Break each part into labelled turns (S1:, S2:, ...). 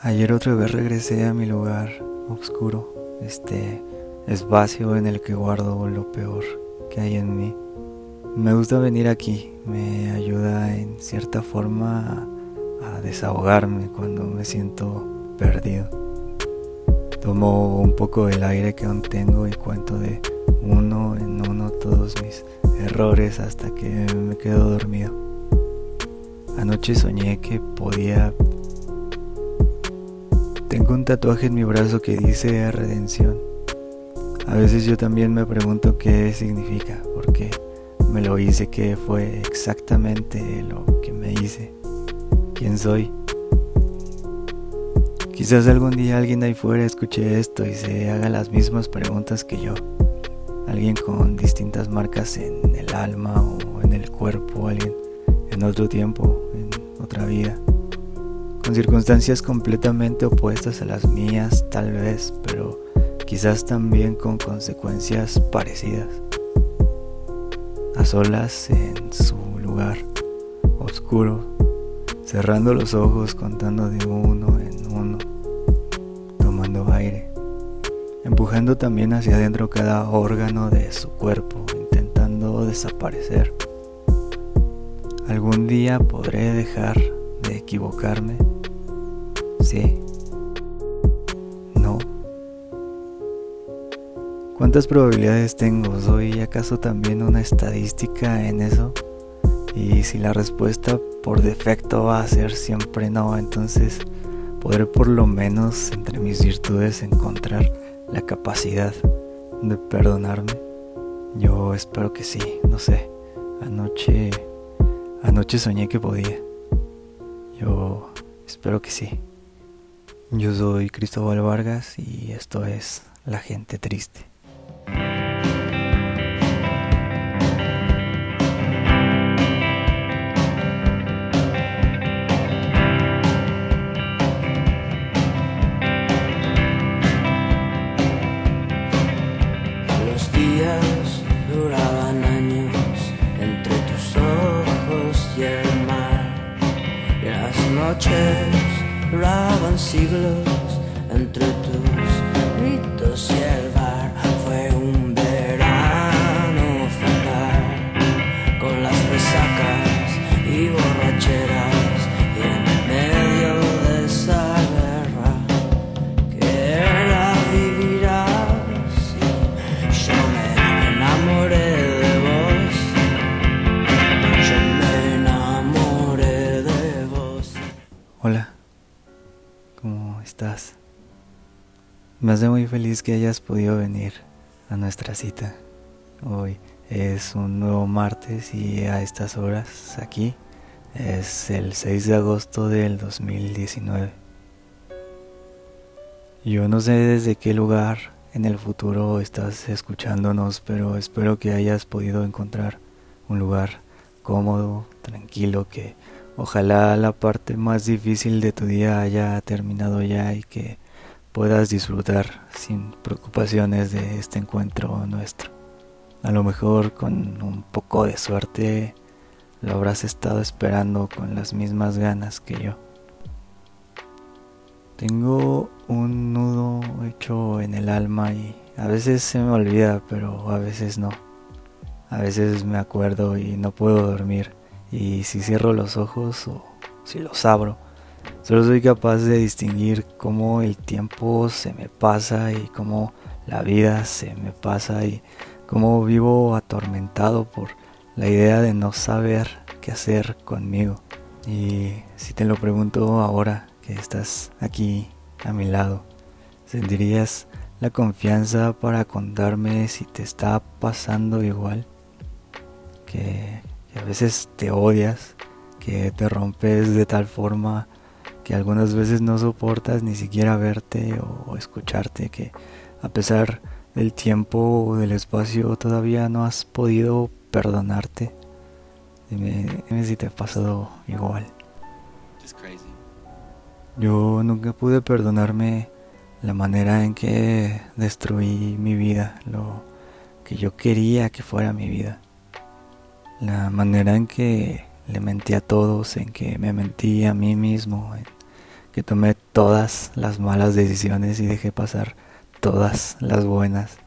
S1: Ayer otra vez regresé a mi lugar oscuro, este espacio en el que guardo lo peor que hay en mí. Me gusta venir aquí, me ayuda en cierta forma a, desahogarme cuando me siento perdido. Tomo un poco del aire que aún tengo y cuento de uno en uno todos mis errores hasta que me quedo dormido. Anoche soñé que podía tengo un tatuaje en mi brazo que dice redención. A veces yo también me pregunto qué significa, porque me lo hice, qué fue exactamente lo que me hice, quién soy. Quizás algún día alguien ahí fuera escuche esto y se haga las mismas preguntas que yo. Alguien con distintas marcas en el alma o en el cuerpo, alguien en otro tiempo, en otra vida con circunstancias completamente opuestas a las mías tal vez, pero quizás también con consecuencias parecidas. A solas en su lugar, oscuro, cerrando los ojos, contando de uno en uno, tomando aire, empujando también hacia adentro cada órgano de su cuerpo, intentando desaparecer. Algún día podré dejar de equivocarme Sí. No. ¿Cuántas probabilidades tengo? ¿Soy acaso también una estadística en eso? Y si la respuesta por defecto va a ser siempre no, entonces podré por lo menos entre mis virtudes encontrar la capacidad de perdonarme. Yo espero que sí, no sé. Anoche anoche soñé que podía. Yo espero que sí. Yo soy Cristóbal Vargas y esto es La gente triste.
S2: Los see below. Me
S1: hace muy feliz que hayas podido venir a nuestra cita. Hoy es un nuevo martes y a estas horas aquí es el 6 de agosto del 2019. Yo no sé desde qué lugar en el futuro estás escuchándonos, pero espero que hayas podido encontrar un lugar cómodo, tranquilo, que Ojalá la parte más difícil de tu día haya terminado ya y que puedas disfrutar sin preocupaciones de este encuentro nuestro. A lo mejor con un poco de suerte lo habrás estado esperando con las mismas ganas que yo. Tengo un nudo hecho en el alma y a veces se me olvida, pero a veces no. A veces me acuerdo y no puedo dormir y si cierro los ojos o si los abro, solo soy capaz de distinguir cómo el tiempo se me pasa y cómo la vida se me pasa y cómo vivo atormentado por la idea de no saber qué hacer conmigo. Y si te lo pregunto ahora que estás aquí a mi lado, ¿sentirías la confianza para contarme si te está pasando igual? Que a veces te odias, que te rompes de tal forma que algunas veces no soportas ni siquiera verte o escucharte, que a pesar del tiempo o del espacio todavía no has podido perdonarte. Dime, dime si te ha pasado igual. Yo nunca pude perdonarme la manera en que destruí mi vida, lo que yo quería que fuera mi vida la manera en que le mentí a todos, en que me mentí a mí mismo, en que tomé todas las malas decisiones y dejé pasar todas las buenas.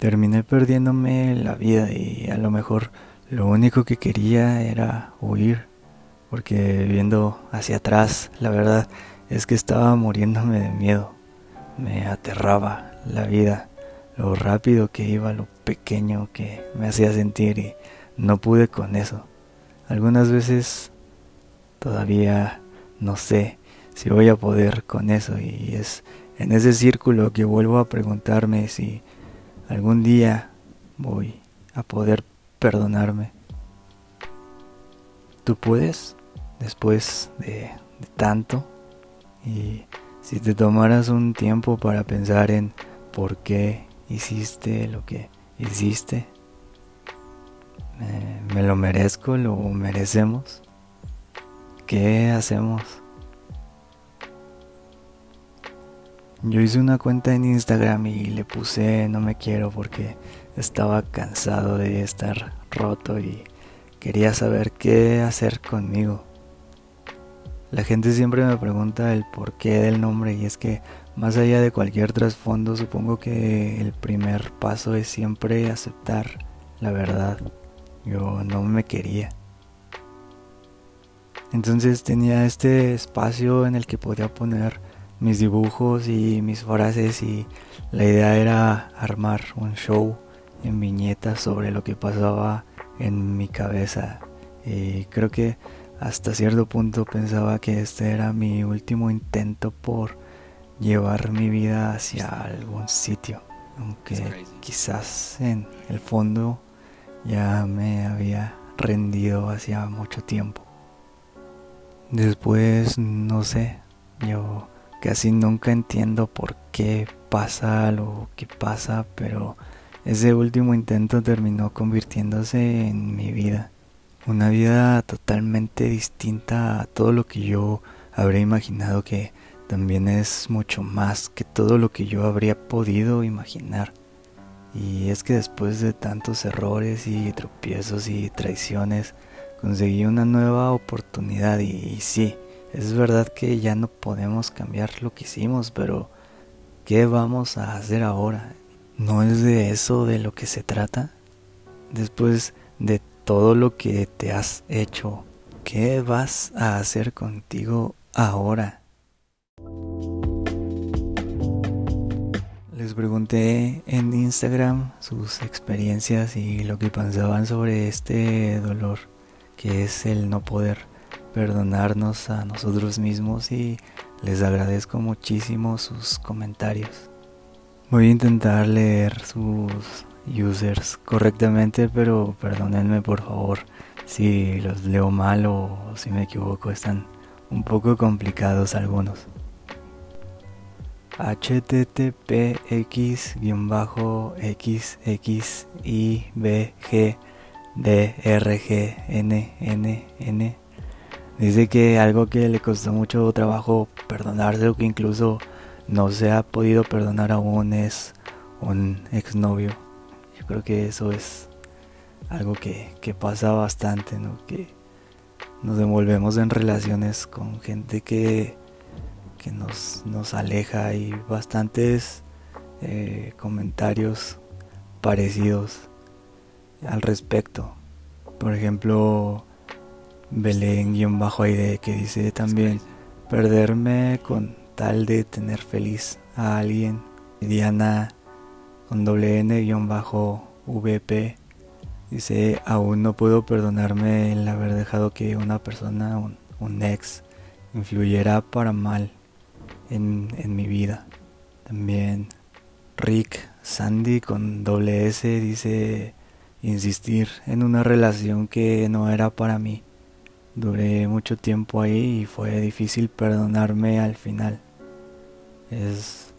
S1: Terminé perdiéndome la vida y a lo mejor lo único que quería era huir, porque viendo hacia atrás, la verdad es que estaba muriéndome de miedo. Me aterraba la vida, lo rápido que iba, lo pequeño que me hacía sentir y no pude con eso. Algunas veces todavía no sé si voy a poder con eso y es en ese círculo que vuelvo a preguntarme si algún día voy a poder perdonarme. ¿Tú puedes después de, tanto? Y si te tomaras un tiempo para pensar en por qué hiciste lo que hiciste, ¿me, lo merezco? ¿Lo merecemos? ¿Qué hacemos? Yo hice una cuenta en Instagram y le puse no me quiero porque estaba cansado de estar roto y quería saber qué hacer conmigo. La gente siempre me pregunta el porqué del nombre y es que más allá de cualquier trasfondo supongo que el primer paso es siempre aceptar la verdad. Yo no me quería. Entonces tenía este espacio en el que podía poner mis dibujos y mis frases y la idea era armar un show en viñetas sobre lo que pasaba en mi cabeza. Y creo que hasta cierto punto pensaba que este era mi último intento por llevar mi vida hacia algún sitio, aunque quizás en el fondo ya me había rendido hacía mucho tiempo. Después, no sé, yo casi nunca entiendo por qué pasa lo que pasa, pero ese último intento terminó convirtiéndose en mi vida una vida totalmente distinta a todo lo que yo habría imaginado que también es mucho más que todo lo que yo habría podido imaginar. Y es que después de tantos errores y tropiezos y traiciones, conseguí una nueva oportunidad y, sí, es verdad que ya no podemos cambiar lo que hicimos, pero ¿qué vamos a hacer ahora? ¿No es de eso de lo que se trata? Después de todo lo que te has hecho, ¿qué vas a hacer contigo ahora? Les pregunté en Instagram sus experiencias y lo que pensaban sobre este dolor, que es el no poder perdonarnos a nosotros mismos y les agradezco muchísimo sus comentarios. Voy a intentar leer sus users correctamente, pero perdónenme por favor si los leo mal o si me equivoco, están un poco complicados algunos. httpx n dice que algo que le costó mucho trabajo perdonarse o que incluso no se ha podido perdonar aún es un exnovio creo que eso es algo que, pasa bastante, ¿no? Que nos envolvemos en relaciones con gente que, que nos, nos aleja y bastantes eh, comentarios parecidos al respecto. Por ejemplo, Belén-Aide que dice también perderme con tal de tener feliz a alguien. Diana con doble N-VP. Dice, aún no puedo perdonarme el haber dejado que una persona, un, ex, influyera para mal en, en, mi vida. También Rick Sandy con doble S dice, insistir en una relación que no era para mí. Duré mucho tiempo ahí y fue difícil perdonarme al final. Es,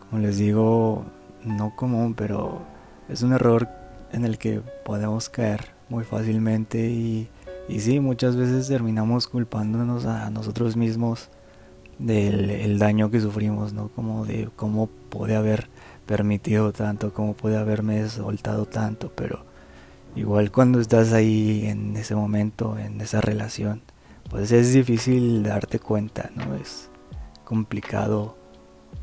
S1: como les digo, no común, pero es un error en el que podemos caer muy fácilmente y, y sí, muchas veces terminamos culpándonos a nosotros mismos del daño que sufrimos, ¿no? Como de cómo puede haber permitido tanto, cómo puede haberme soltado tanto, pero igual cuando estás ahí en ese momento, en esa relación, pues es difícil darte cuenta, ¿no? Es complicado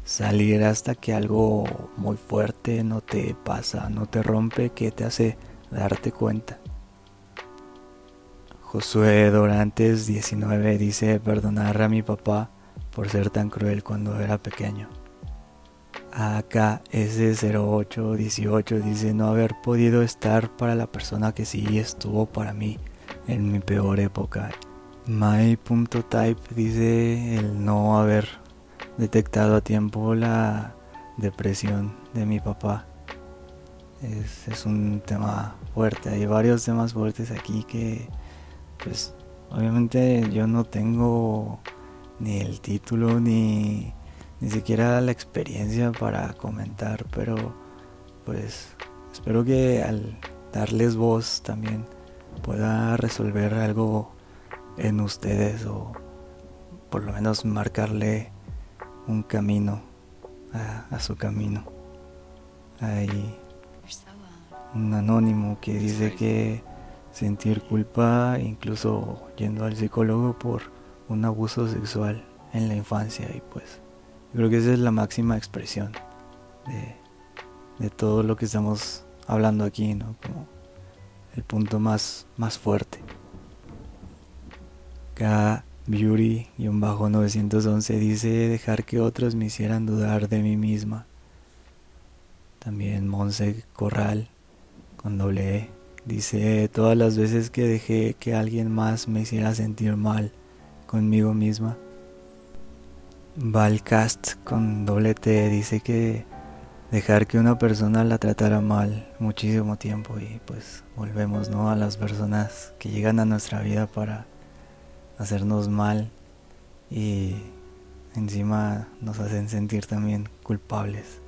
S1: salir hasta que algo muy fuerte no te pasa, no te rompe, que te hace darte cuenta. Josué Dorantes 19 dice perdonar a mi papá por ser tan cruel cuando era pequeño. AKS0818 dice no haber podido estar para la persona que sí estuvo para mí en mi peor época. My.type dice el no haber detectado a tiempo la depresión de mi papá. Es, es un tema fuerte, hay varios temas fuertes aquí que pues obviamente yo no tengo ni el título ni ni siquiera la experiencia para comentar, pero pues espero que al darles voz también pueda resolver algo en ustedes o por lo menos marcarle un camino a, su camino. Hay un anónimo que dice que sentir culpa, incluso yendo al psicólogo por un abuso sexual en la infancia y pues creo que esa es la máxima expresión de, todo lo que estamos hablando aquí, ¿no? Como el punto más, más fuerte. K Beauty-911 dice dejar que otros me hicieran dudar de mí misma. También Monse Corral con doble E dice todas las veces que dejé que alguien más me hiciera sentir mal conmigo misma. Valcast con doble T dice que dejar que una persona la tratara mal muchísimo tiempo y pues volvemos ¿no? a las personas que llegan a nuestra vida para hacernos mal y encima nos hacen sentir también culpables.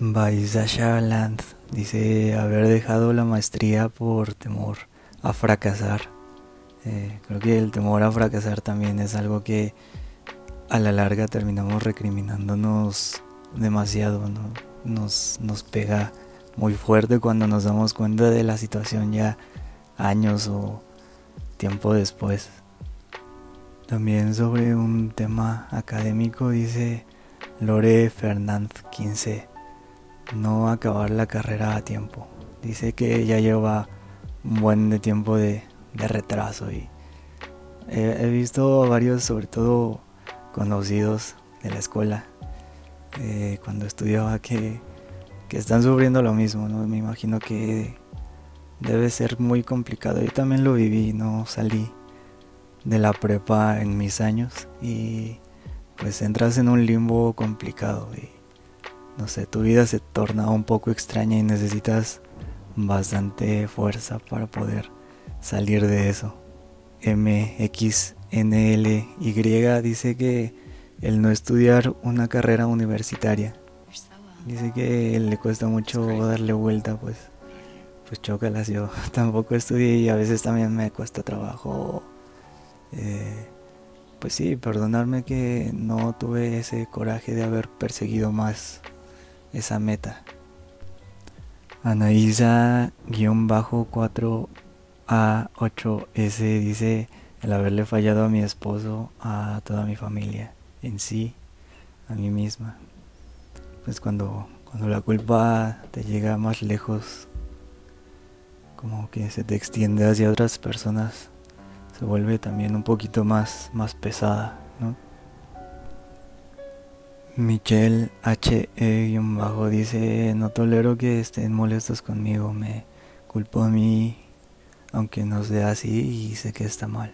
S1: Baisasha Land dice haber dejado la maestría por temor a fracasar. Eh, creo que el temor a fracasar también es algo que a la larga terminamos recriminándonos demasiado, ¿no? nos, nos pega muy fuerte cuando nos damos cuenta de la situación ya años o tiempo después. También sobre un tema académico dice Lore Fernández 15, no acabar la carrera a tiempo. Dice que ya lleva un buen de tiempo de, retraso y he, visto varios, sobre todo conocidos de la escuela, eh, cuando estudiaba, que, que están sufriendo lo mismo, ¿no? Me imagino que debe ser muy complicado. Yo también lo viví, no salí de la prepa en mis años y pues entras en un limbo complicado y no sé, tu vida se torna un poco extraña y necesitas bastante fuerza para poder salir de eso. MXNLY dice que el no estudiar una carrera universitaria dice que le cuesta mucho darle vuelta pues pues chócalas, yo tampoco estudié y a veces también me cuesta trabajo. Eh, pues sí, perdonarme que no tuve ese coraje de haber perseguido más esa meta. Anaísa-4A8S dice el haberle fallado a mi esposo, a toda mi familia, en sí, a mí misma. Pues cuando, cuando la culpa te llega más lejos como que se te extiende hacia otras personas, se vuelve también un poquito más, más pesada, ¿no? Michelle H.E. dice, no tolero que estén molestos conmigo, me culpo a mí, aunque no sea así y sé que está mal.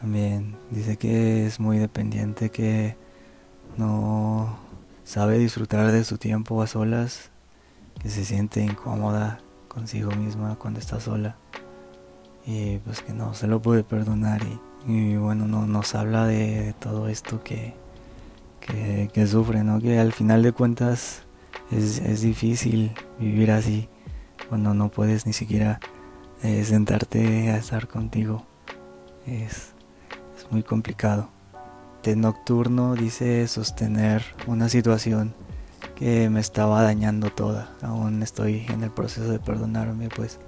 S1: También. Dice que es muy dependiente, que no sabe disfrutar de su tiempo a solas, que se siente incómoda consigo misma cuando está sola. Y pues que no se lo puede perdonar. Y, bueno no nos habla de, todo esto que, que, sufre no que al final de cuentas es, difícil vivir así cuando no puedes ni siquiera eh, sentarte a estar contigo. Es, es muy complicado de nocturno dice sostener una situación que me estaba dañando toda. Aún estoy en el proceso de perdonarme, pues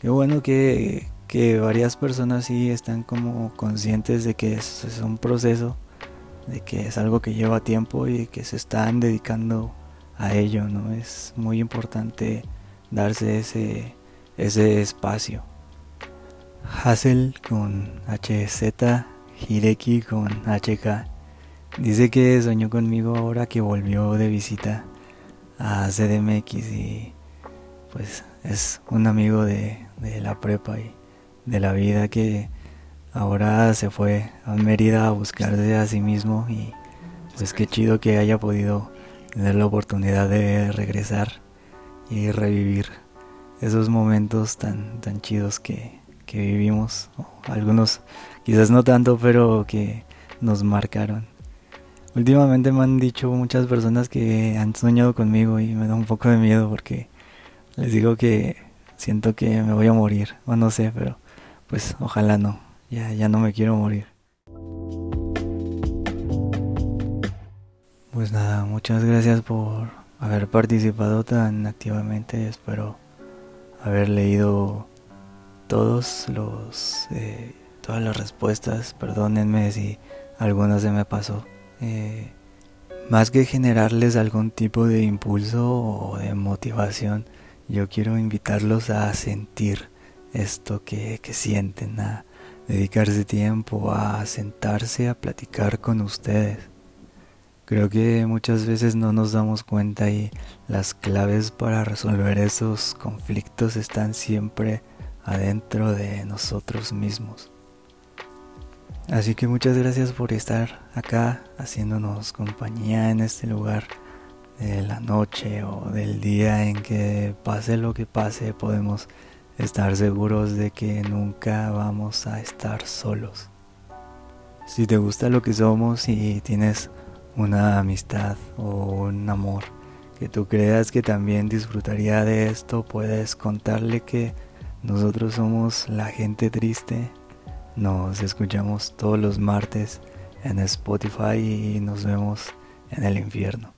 S1: qué bueno que, que varias personas sí están como conscientes de que es, es un proceso, de que es algo que lleva tiempo y que se están dedicando a ello, ¿no? Es muy importante darse ese, ese espacio. Hassel con HZ, Hireki con HK. Dice que soñó conmigo ahora que volvió de visita a CDMX y pues es un amigo de, de la prepa y de la vida que ahora se fue a Mérida a buscarse a sí mismo y pues qué chido que haya podido tener la oportunidad de regresar y revivir esos momentos tan, tan chidos que, que vivimos, algunos quizás no tanto, pero que nos marcaron. Últimamente me han dicho muchas personas que han soñado conmigo y me da un poco de miedo porque les digo que siento que me voy a morir, o no sé, pero pues ojalá no, ya, ya no me quiero morir. Pues nada, muchas gracias por haber participado tan activamente, espero haber leído todos los eh, todas las respuestas, perdónenme si alguna se me pasó. Eh, más que generarles algún tipo de impulso o de motivación, yo quiero invitarlos a sentir esto que, que sienten, a dedicarse tiempo, a sentarse a platicar con ustedes. Creo que muchas veces no nos damos cuenta y las claves para resolver esos conflictos están siempre adentro de nosotros mismos. Así que muchas gracias por estar acá haciéndonos compañía en este lugar de la noche o del día en que pase lo que pase podemos estar seguros de que nunca vamos a estar solos. Si te gusta lo que somos y tienes una amistad o un amor que tú creas que también disfrutaría de esto, puedes contarle que nosotros somos la gente triste. Nos escuchamos todos los martes en Spotify y nos vemos en el infierno.